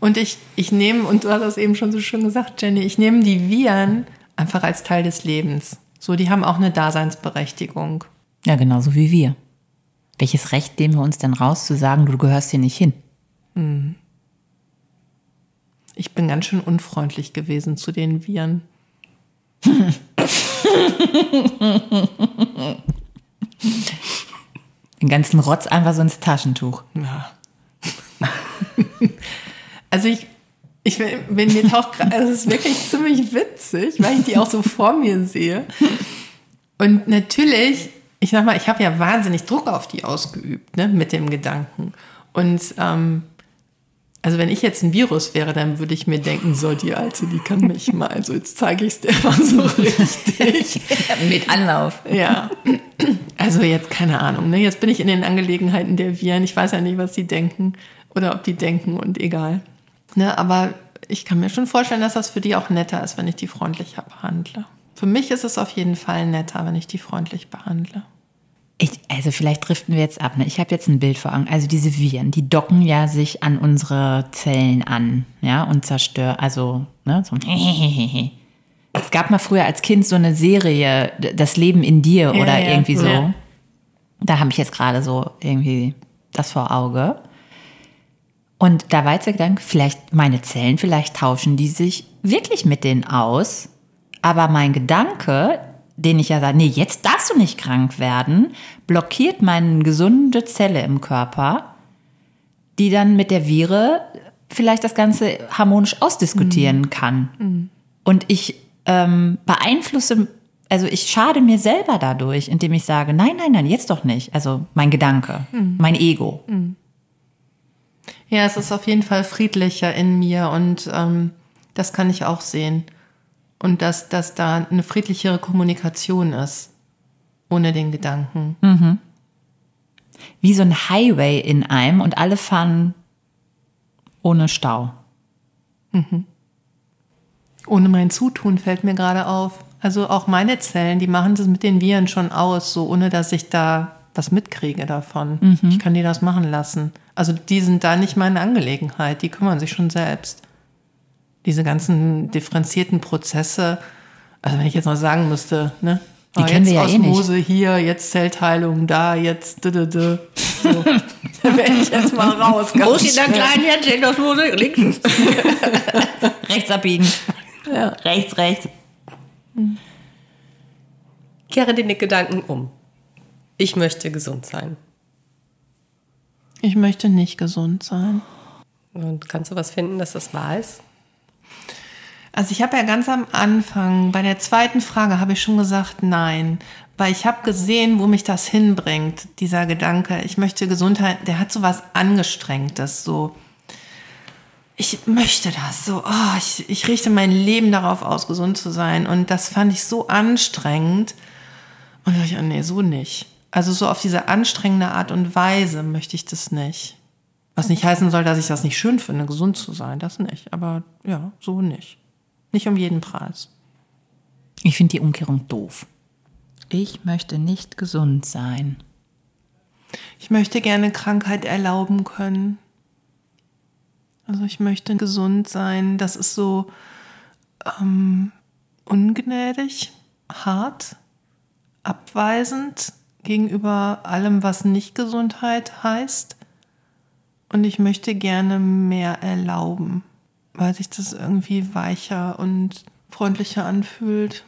Und ich, ich nehme, und du hast das eben schon so schön gesagt, Jenny, ich nehme die Viren einfach als Teil des Lebens. So, die haben auch eine Daseinsberechtigung.
Ja, genauso wie wir. Welches Recht nehmen wir uns denn raus, zu sagen, du gehörst hier nicht hin?
Ich bin ganz schön unfreundlich gewesen zu den Viren.
Den ganzen Rotz einfach so ins Taschentuch.
Ja. also ich, ich bin mir taucht gerade, also es ist wirklich ziemlich witzig, weil ich die auch so vor mir sehe. Und natürlich, ich sag mal, ich habe ja wahnsinnig Druck auf die ausgeübt, ne, mit dem Gedanken. Und ähm, also wenn ich jetzt ein Virus wäre, dann würde ich mir denken, so die Alte, die kann mich mal, also jetzt zeige ich es dir mal so richtig.
Mit Anlauf.
Ja, also jetzt keine Ahnung. Ne? Jetzt bin ich in den Angelegenheiten der Viren. Ich weiß ja nicht, was die denken oder ob die denken und egal. Ne? Aber ich kann mir schon vorstellen, dass das für die auch netter ist, wenn ich die freundlicher behandle. Für mich ist es auf jeden Fall netter, wenn ich die freundlich behandle.
Ich, also vielleicht driften wir jetzt ab. Ne? Ich habe jetzt ein Bild vor Augen. Also diese Viren, die docken ja sich an unsere Zellen an, ja, und zerstören. Also, ne, so. Es gab mal früher als Kind so eine Serie, Das Leben in dir
Ja,
oder
ja,
irgendwie so.
ja.
Da habe ich jetzt gerade so irgendwie das vor Auge. Und da war jetzt der Gedanke, vielleicht meine Zellen, vielleicht tauschen die sich wirklich mit denen aus. Aber mein Gedanke, den ich ja sage, nee, jetzt darfst du nicht krank werden, blockiert meine gesunde Zelle im Körper, die dann mit der Vire vielleicht das Ganze harmonisch ausdiskutieren kann. Und ich ähm, beeinflusse, also ich schade mir selber dadurch, indem ich sage, nein, nein, nein, jetzt doch nicht. Also mein Gedanke, mein Ego.
Ja, es ist auf jeden Fall friedlicher in mir und ähm, das kann ich auch sehen. Und dass, dass da eine friedlichere Kommunikation ist, ohne den Gedanken.
Wie so ein Highway in einem und alle fahren ohne Stau.
Ohne mein Zutun fällt mir gerade auf. Also auch meine Zellen, die machen das mit den Viren schon aus, so ohne dass ich da was mitkriege davon. Ich kann die das machen lassen. Also die sind da nicht meine Angelegenheit, die kümmern sich schon selbst. Diese ganzen differenzierten Prozesse, also wenn ich jetzt mal sagen müsste, ne?
Die
Ah,
kennen
jetzt
wir ja eh nicht.
Osmose hier, jetzt Zellteilung da, jetzt d -d -d. So. da wäre ich jetzt mal raus.
jetzt in das Hose links. rechts abbiegen. Rechts, rechts.
Kehre den Gedanken um. Ich möchte gesund sein.
Ich möchte nicht gesund sein.
Und kannst du was finden, dass das wahr ist?
Also ich habe ja ganz am Anfang, bei der zweiten Frage habe ich schon gesagt, nein. Weil ich habe gesehen, wo mich das hinbringt, dieser Gedanke, ich möchte Gesundheit, der hat so was Angestrengtes, so. Ich möchte das so, oh, ich, ich richte mein Leben darauf aus, gesund zu sein. Und das fand ich so anstrengend. Und da dachte ich, oh, nee, so nicht. Also so auf diese anstrengende Art und Weise möchte ich das nicht. Was nicht heißen soll, dass ich das nicht schön finde, gesund zu sein, das nicht. Aber ja, so nicht. Nicht um jeden Preis.
Ich finde die Umkehrung doof. Ich möchte nicht gesund sein.
Ich möchte gerne Krankheit erlauben können. Also ich möchte gesund sein. Das ist so ähm, ungnädig, hart, abweisend gegenüber allem, was nicht Gesundheit heißt. Und ich möchte gerne mehr erlauben, weil sich das irgendwie weicher und freundlicher anfühlt.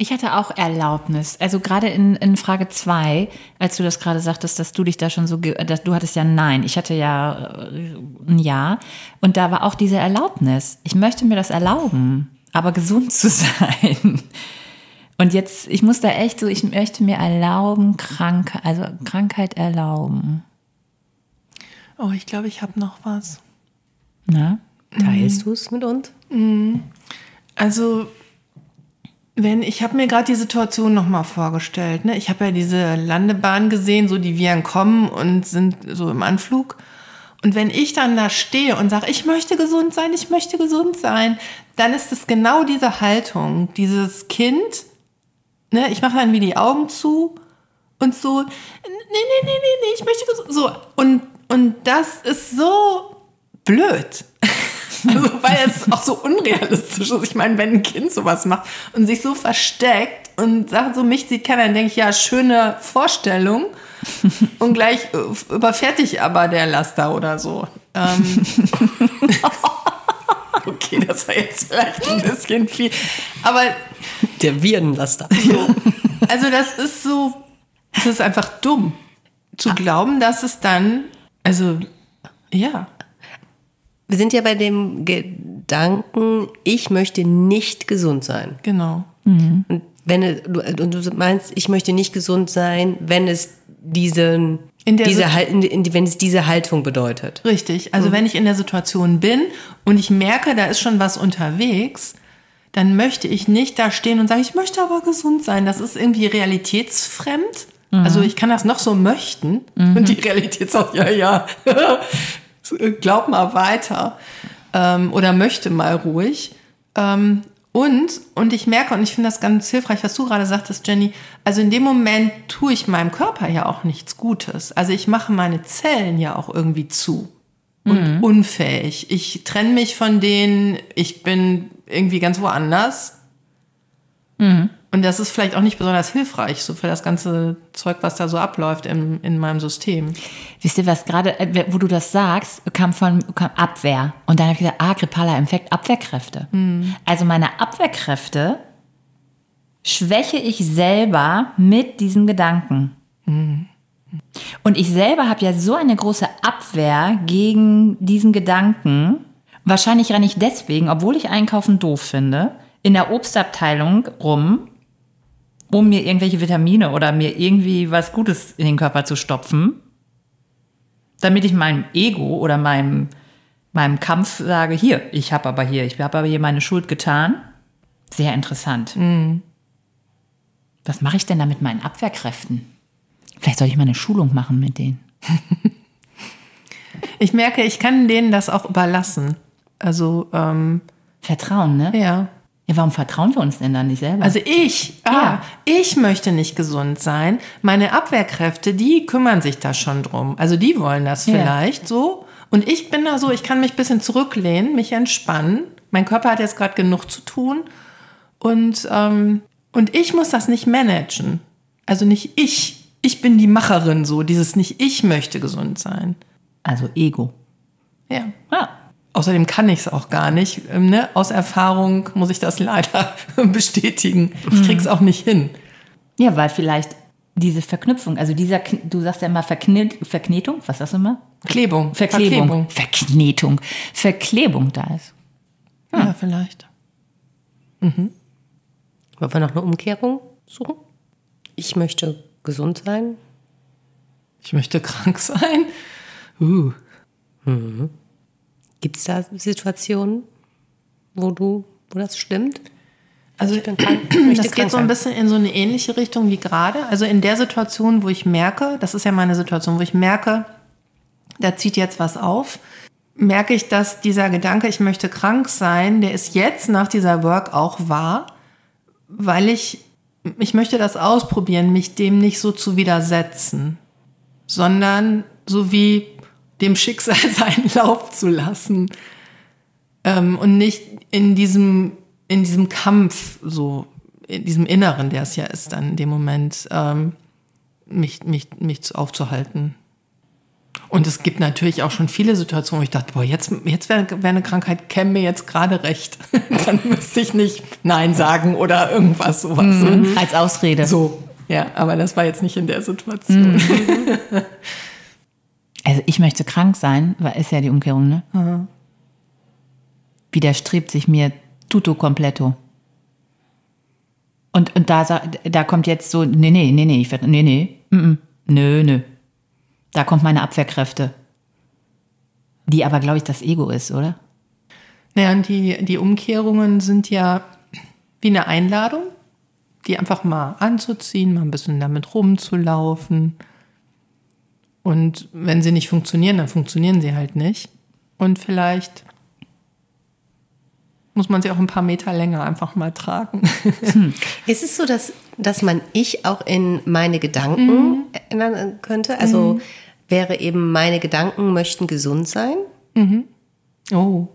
Ich hatte auch Erlaubnis. Also gerade in, in Frage zwei, als du das gerade sagtest, dass du dich da schon so, dass du hattest ja Nein. Ich hatte ja äh, ein Ja. Und da war auch diese Erlaubnis. Ich möchte mir das erlauben, aber gesund zu sein. Und jetzt, ich muss da echt so, ich möchte mir erlauben, krank, also Krankheit erlauben.
Oh, ich glaube, ich habe noch was.
Na?
Teilst du es mit uns?
Also, wenn ich habe mir gerade die Situation noch mal vorgestellt. Ne? Ich habe ja diese Landebahn gesehen, so die Viren kommen und sind so im Anflug. Und wenn ich dann da stehe und sage, ich möchte gesund sein, ich möchte gesund sein, dann ist es genau diese Haltung, dieses Kind. Ne? Ich mache dann wie die Augen zu und so, nee, nee, nee, nee, nee, ich möchte gesund. So und und das ist so blöd. Also, weil es auch so unrealistisch ist. Ich meine, wenn ein Kind sowas macht und sich so versteckt und sagt, so mich sieht keiner, dann denke ich, ja, schöne Vorstellung. Und gleich äh, überfährt dich aber der Laster oder so. Ähm, okay, das war jetzt vielleicht ein bisschen viel. Aber
Der Virenlaster.
Also das ist so, das ist einfach dumm zu glauben, dass es dann, also ja,
Wir sind ja bei dem Gedanken, ich möchte nicht gesund sein.
genau.
Und wenn du, und du meinst, ich möchte nicht gesund sein, wenn es diesen,
In der
diese, in, in, wenn es diese Haltung bedeutet.
Richtig. Also wenn ich in der Situation bin und ich merke, da ist schon was unterwegs, dann möchte ich nicht da stehen und sagen, ich möchte aber gesund sein. Das ist irgendwie realitätsfremd. Also ich kann das noch so möchten. Und die Realität sagt, ja, ja, glaub mal weiter. Ähm, oder möchte mal ruhig. Ähm, und, und ich merke, und ich finde das ganz hilfreich, was du gerade sagtest, Jenny, also in dem Moment tue ich meinem Körper ja auch nichts Gutes. Also ich mache meine Zellen ja auch irgendwie zu und unfähig. Ich trenne mich von denen, ich bin irgendwie ganz woanders. Und das ist vielleicht auch nicht besonders hilfreich, so für das ganze Zeug, was da so abläuft im, in meinem System.
Wisst ihr, was gerade, äh, wo du das sagst, kam von kam Abwehr. Und dann habe ich gesagt, ah, grippaler Infekt, Abwehrkräfte. Also meine Abwehrkräfte schwäche ich selber mit diesen Gedanken. Und ich selber habe ja so eine große Abwehr gegen diesen Gedanken. Wahrscheinlich renne ich deswegen, obwohl ich Einkaufen doof finde, in der Obstabteilung rum, um mir irgendwelche Vitamine oder mir irgendwie was Gutes in den Körper zu stopfen, damit ich meinem Ego oder meinem, meinem Kampf sage, hier, ich habe aber hier, ich habe aber hier meine Schuld getan. Sehr interessant. Was mache ich denn da mit meinen Abwehrkräften? Vielleicht soll ich mal eine Schulung machen mit denen.
Ich merke, ich kann denen das auch überlassen. Also, ähm,
Vertrauen, ne?
ja.
Ja, warum vertrauen wir uns denn dann nicht selber?
Also ich, ah,
Ja.
ich möchte nicht gesund sein. Meine Abwehrkräfte, die kümmern sich da schon drum. Also die wollen das
Ja.
vielleicht so. Und ich bin da so, ich kann mich ein bisschen zurücklehnen, mich entspannen. Mein Körper hat jetzt gerade genug zu tun. Und, ähm, und ich muss das nicht managen. Also nicht ich. Ich bin die Macherin so. Dieses nicht ich möchte gesund sein.
also Ego.
Ja.
Ja.
Außerdem kann ich es auch gar nicht. Ähm, Ne? Aus Erfahrung muss ich das leider bestätigen. Ich krieg's auch nicht hin.
Ja, weil vielleicht diese Verknüpfung, also dieser, du sagst ja immer Verknet, Verknetung, was sagst du immer?
Klebung.
Verklebung. Verknetung. Verklebung da ist.
Ja, vielleicht.
Wollen wir noch eine Umkehrung suchen? Ich möchte gesund sein.
Ich möchte krank sein. Uh.
Gibt es da Situationen, wo du, wo das stimmt?
Also
Ich bin krank, ich
das geht so ein bisschen in so eine ähnliche Richtung wie gerade. Also in der Situation, wo ich merke, das ist ja meine Situation, wo ich merke, da zieht jetzt was auf, merke ich, dass dieser Gedanke, ich möchte krank sein, der ist jetzt nach dieser Work auch wahr, weil ich, ich möchte das ausprobieren, mich dem nicht so zu widersetzen, sondern so wie dem Schicksal seinen Lauf zu lassen ähm, und nicht in diesem, in diesem Kampf, so in diesem Inneren, der es ja ist, dann in dem Moment, ähm, mich, mich, mich zu- aufzuhalten. Und es gibt natürlich auch schon viele Situationen, wo ich dachte, boah, jetzt, jetzt wäre wär eine Krankheit, käme mir jetzt gerade recht. dann müsste ich nicht Nein sagen oder irgendwas sowas.
Als Ausrede.
So, ja, aber das war jetzt nicht in der Situation.
Also ich möchte krank sein, weil ist ja die Umkehrung, ne? Widerstrebt sich mir tutto completo. Und, und da, da kommt jetzt so, nee, nee, nee, nee, ich werd, nee, nee, mm, mm, nö, nö. Da kommt meine Abwehrkräfte. Die aber, glaube ich, das Ego ist, oder?
Naja, und die, die Umkehrungen sind ja wie eine Einladung, die einfach mal anzuziehen, mal ein bisschen damit rumzulaufen. Und wenn sie nicht funktionieren, dann funktionieren sie halt nicht. Und vielleicht muss man sie auch ein paar Meter länger einfach mal tragen.
Ist es so, dass, dass man ich auch in meine Gedanken erinnern könnte? Also wäre eben meine Gedanken möchten gesund sein?
Oh.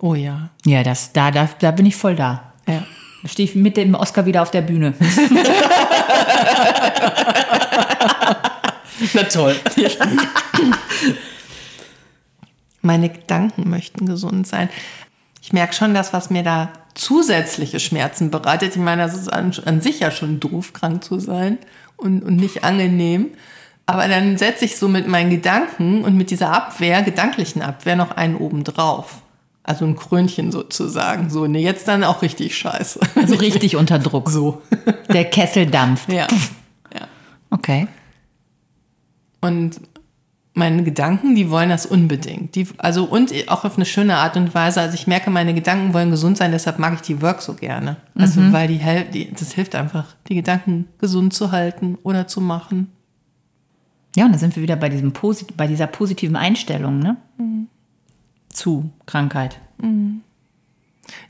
Oh ja.
Ja, das, da, da, da bin ich voll da.
ja.
Da stehe ich mit dem Oscar wieder auf der Bühne.
Na toll.
Meine Gedanken möchten gesund sein. Ich merke schon, dass was mir da zusätzliche Schmerzen bereitet. Ich meine, das ist an, an sich ja schon doof, krank zu sein und, und nicht angenehm. Aber dann setze ich so mit meinen Gedanken und mit dieser Abwehr, gedanklichen Abwehr, noch einen oben drauf. Also ein Krönchen sozusagen. So, ne, jetzt dann auch richtig scheiße.
Also richtig unter Druck.
So.
Der Kessel dampft.
Ja. ja.
Okay.
Und meine Gedanken, die wollen das unbedingt. Die, also und auch auf eine schöne Art und Weise. Also ich merke, meine Gedanken wollen gesund sein, deshalb mag ich die Work so gerne. Also weil die, die das hilft einfach, die Gedanken gesund zu halten oder zu machen.
Ja, und da sind wir wieder bei, diesem Posit bei dieser positiven Einstellung, ne? Zu Krankheit.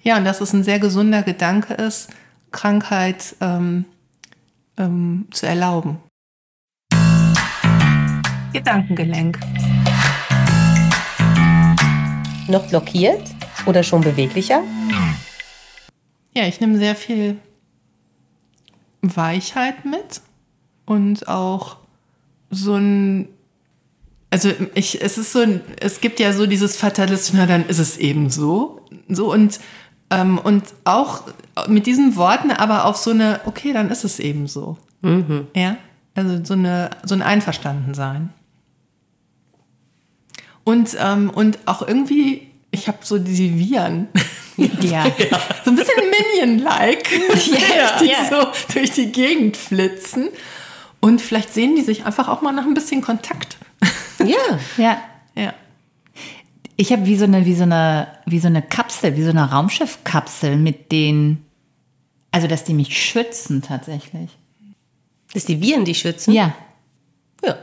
Ja, und dass es ein sehr gesunder Gedanke ist, Krankheit ähm, ähm, zu erlauben. Gedankengelenk.
Noch blockiert oder schon beweglicher?
Ja, ich nehme sehr viel Weichheit mit und auch so ein, also ich, es ist so, ein, es gibt ja so dieses Fatalismus, na dann ist es eben so, so und ähm, und auch mit diesen Worten, aber auf so eine, okay, dann ist es eben so, ja, also so eine, so ein Einverstandensein und ähm, und auch irgendwie, ich habe so diese Viren.
Ja.
So ein bisschen Minion-like.
Ja,
die
ja.
so durch die Gegend flitzen. Und vielleicht sehen die sich einfach auch mal nach ein bisschen Kontakt.
Ja.
ja.
Ja.
Ich habe wie so eine, wie so eine, wie so eine Kapsel, wie so eine Raumschiffkapsel mit den, also dass die mich schützen tatsächlich.
Dass die Viren die schützen?
Ja.
Ja.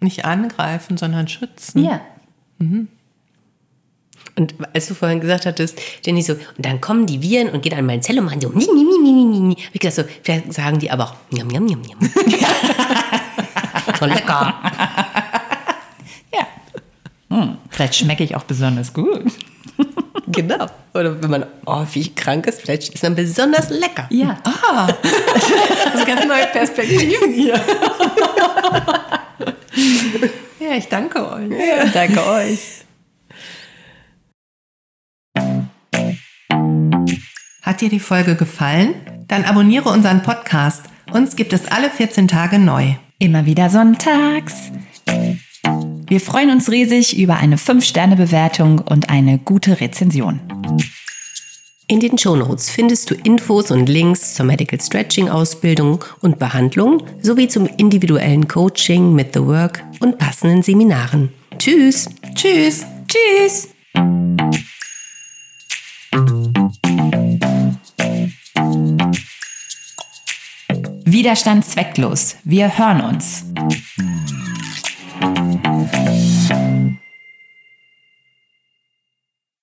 Nicht angreifen, sondern schützen.
Ja.
Und als du vorhin gesagt hattest, Jenny so, und dann kommen die Viren und gehen an meine Zelle und machen so, mi, mi, mi, mi, mi, mi. Hab ich gedacht so, vielleicht sagen die aber auch, njam, njam, njam, njam. Voll lecker.
Ja. Hm, vielleicht schmecke ich auch besonders gut.
Genau. Oder wenn man, oh, wie krank ist, vielleicht ist man besonders lecker.
Ja.
Also ganz neue Perspektiven hier. ja, ich danke euch.
Danke euch.
Hat dir die Folge gefallen? Dann abonniere unseren Podcast. Uns gibt es alle 14 Tage neu.
Immer wieder sonntags. Wir freuen uns riesig über eine 5-Sterne-Bewertung und eine gute Rezension.
In den Shownotes findest du Infos und Links zur Medical Stretching Ausbildung und Behandlung sowie zum individuellen Coaching mit The Work und passenden Seminaren. Tschüss!
Tschüss.
Tschüss! Widerstand zwecklos. Wir hören uns.